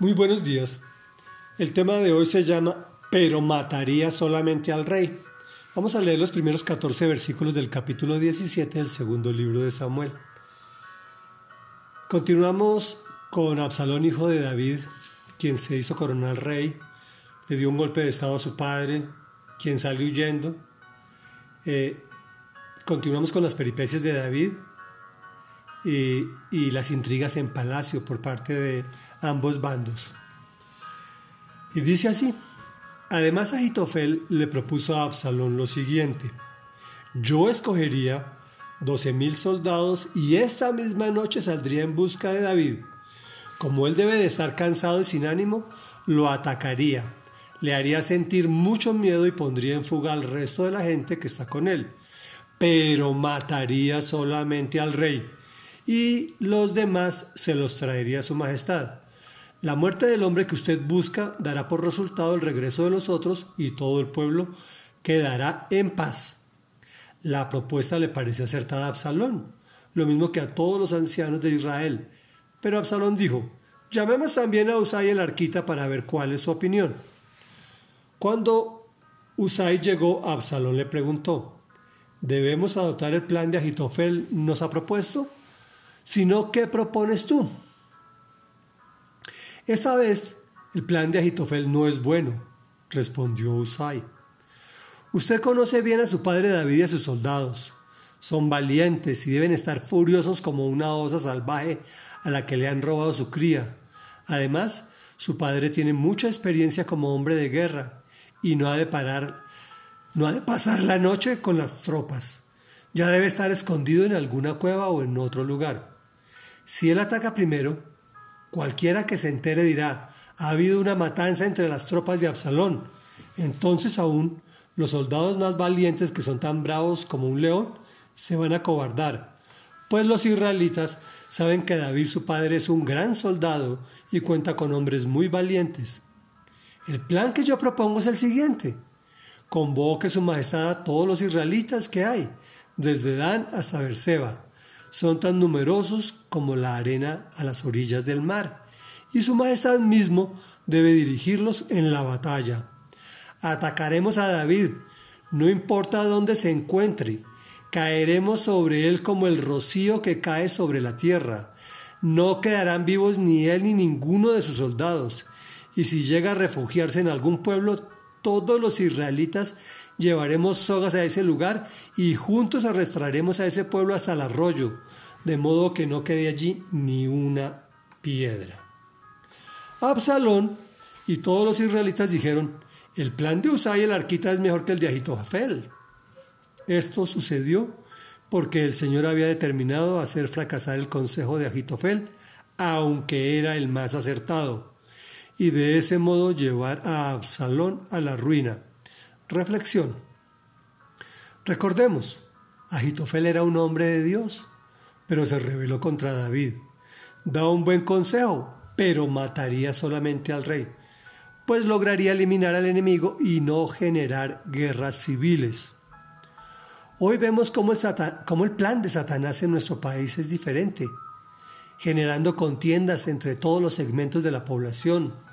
Muy buenos días. El tema de hoy se llama Pero mataría solamente al rey. Vamos a leer los primeros 14 versículos del capítulo 17 del segundo libro de Samuel. Continuamos con Absalón, hijo de David, quien se hizo coronar rey, le dio un golpe de estado a su padre, quien salió huyendo. Eh, continuamos con las peripecias de David y, las intrigas en palacio por parte de ambos bandos. Y dice así, además Agitofel le propuso a Absalón lo siguiente, yo escogería doce mil soldados y esta misma noche saldría en busca de David. Como él debe de estar cansado y sin ánimo, lo atacaría, le haría sentir mucho miedo y pondría en fuga al resto de la gente que está con él, pero mataría solamente al rey y los demás se los traería a su majestad. La muerte del hombre que usted busca dará por resultado el regreso de los otros y todo el pueblo quedará en paz. La propuesta le pareció acertada a Absalón, lo mismo que a todos los ancianos de Israel. Pero Absalón dijo, llamemos también a Usai el arquita para ver cuál es su opinión. Cuando Usai llegó, Absalón le preguntó, ¿debemos adoptar el plan de Agitofel nos ha propuesto? Si no, ¿qué propones tú? Esta vez el plan de Agitofel no es bueno, respondió Usai. Usted conoce bien a su padre David y a sus soldados. Son valientes y deben estar furiosos como una osa salvaje a la que le han robado su cría. Además, su padre tiene mucha experiencia como hombre de guerra y no ha de parar, no ha de pasar la noche con las tropas. Ya debe estar escondido en alguna cueva o en otro lugar. Si él ataca primero, Cualquiera que se entere dirá, ha habido una matanza entre las tropas de Absalón. Entonces aún los soldados más valientes, que son tan bravos como un león, se van a cobardar. Pues los israelitas saben que David su padre es un gran soldado y cuenta con hombres muy valientes. El plan que yo propongo es el siguiente. Convoque su majestad a todos los israelitas que hay, desde Dan hasta Berseba son tan numerosos como la arena a las orillas del mar, y su majestad mismo debe dirigirlos en la batalla. Atacaremos a David, no importa dónde se encuentre, caeremos sobre él como el rocío que cae sobre la tierra. No quedarán vivos ni él ni ninguno de sus soldados, y si llega a refugiarse en algún pueblo, todos los israelitas llevaremos sogas a ese lugar y juntos arrastraremos a ese pueblo hasta el arroyo, de modo que no quede allí ni una piedra. Absalón y todos los israelitas dijeron, el plan de Usai el arquita es mejor que el de Ahitofel. Esto sucedió porque el Señor había determinado hacer fracasar el consejo de Agitofel, aunque era el más acertado, y de ese modo llevar a Absalón a la ruina. Reflexión. Recordemos, Agitofel era un hombre de Dios, pero se rebeló contra David. Da un buen consejo, pero mataría solamente al rey, pues lograría eliminar al enemigo y no generar guerras civiles. Hoy vemos cómo el, cómo el plan de Satanás en nuestro país es diferente, generando contiendas entre todos los segmentos de la población,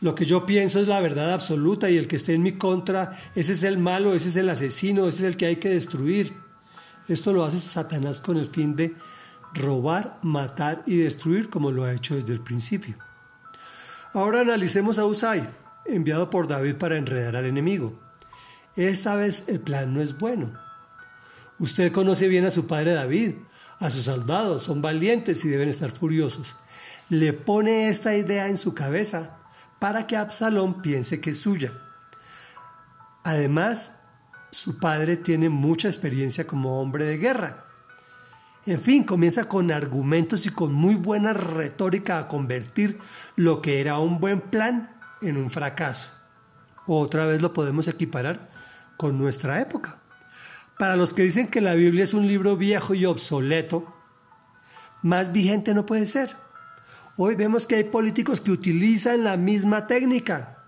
lo que yo pienso es la verdad absoluta y el que esté en mi contra, ese es el malo, ese es el asesino, ese es el que hay que destruir. Esto lo hace Satanás con el fin de robar, matar y destruir como lo ha hecho desde el principio. Ahora analicemos a Usai, enviado por David para enredar al enemigo. Esta vez el plan no es bueno. Usted conoce bien a su padre David, a sus soldados, son valientes y deben estar furiosos. Le pone esta idea en su cabeza para que Absalón piense que es suya. Además, su padre tiene mucha experiencia como hombre de guerra. En fin, comienza con argumentos y con muy buena retórica a convertir lo que era un buen plan en un fracaso. Otra vez lo podemos equiparar con nuestra época. Para los que dicen que la Biblia es un libro viejo y obsoleto, más vigente no puede ser. Hoy vemos que hay políticos que utilizan la misma técnica,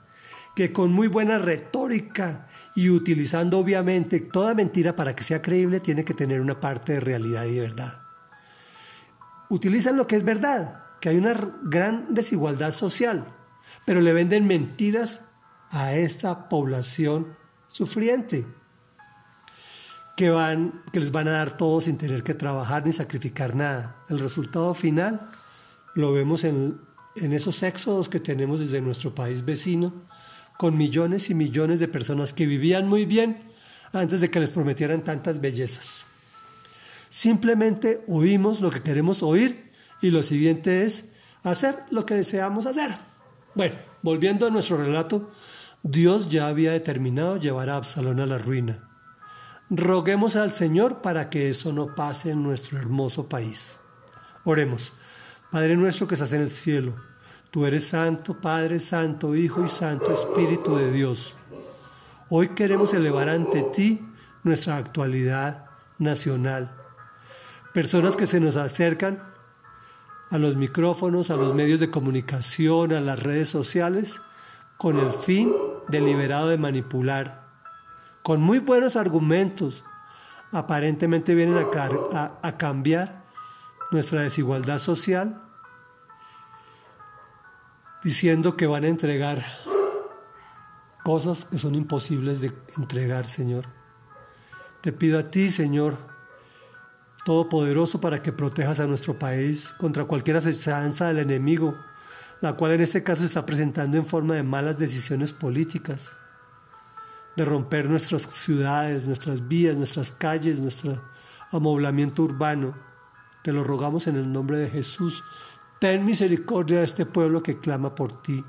que con muy buena retórica y utilizando obviamente toda mentira para que sea creíble tiene que tener una parte de realidad y de verdad. Utilizan lo que es verdad que hay una gran desigualdad social, pero le venden mentiras a esta población sufriente, que, van, que les van a dar todo sin tener que trabajar ni sacrificar nada. El resultado final lo vemos en, en esos éxodos que tenemos desde nuestro país vecino, con millones y millones de personas que vivían muy bien antes de que les prometieran tantas bellezas. Simplemente oímos lo que queremos oír y lo siguiente es hacer lo que deseamos hacer. Bueno, volviendo a nuestro relato, Dios ya había determinado llevar a Absalón a la ruina. Roguemos al Señor para que eso no pase en nuestro hermoso país. Oremos. Padre nuestro que estás en el cielo, tú eres santo, Padre santo, Hijo y Santo Espíritu de Dios. Hoy queremos elevar ante ti nuestra actualidad nacional. Personas que se nos acercan a los micrófonos, a los medios de comunicación, a las redes sociales, con el fin deliberado de manipular, con muy buenos argumentos, aparentemente vienen a, a cambiar nuestra desigualdad social, diciendo que van a entregar cosas que son imposibles de entregar, Señor. Te pido a ti, Señor, Todopoderoso, para que protejas a nuestro país contra cualquier asechanza del enemigo, la cual en este caso se está presentando en forma de malas decisiones políticas, de romper nuestras ciudades, nuestras vías, nuestras calles, nuestro amoblamiento urbano. Te lo rogamos en el nombre de Jesús. Ten misericordia de este pueblo que clama por ti.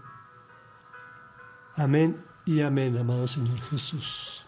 Amén y amén, amado Señor Jesús.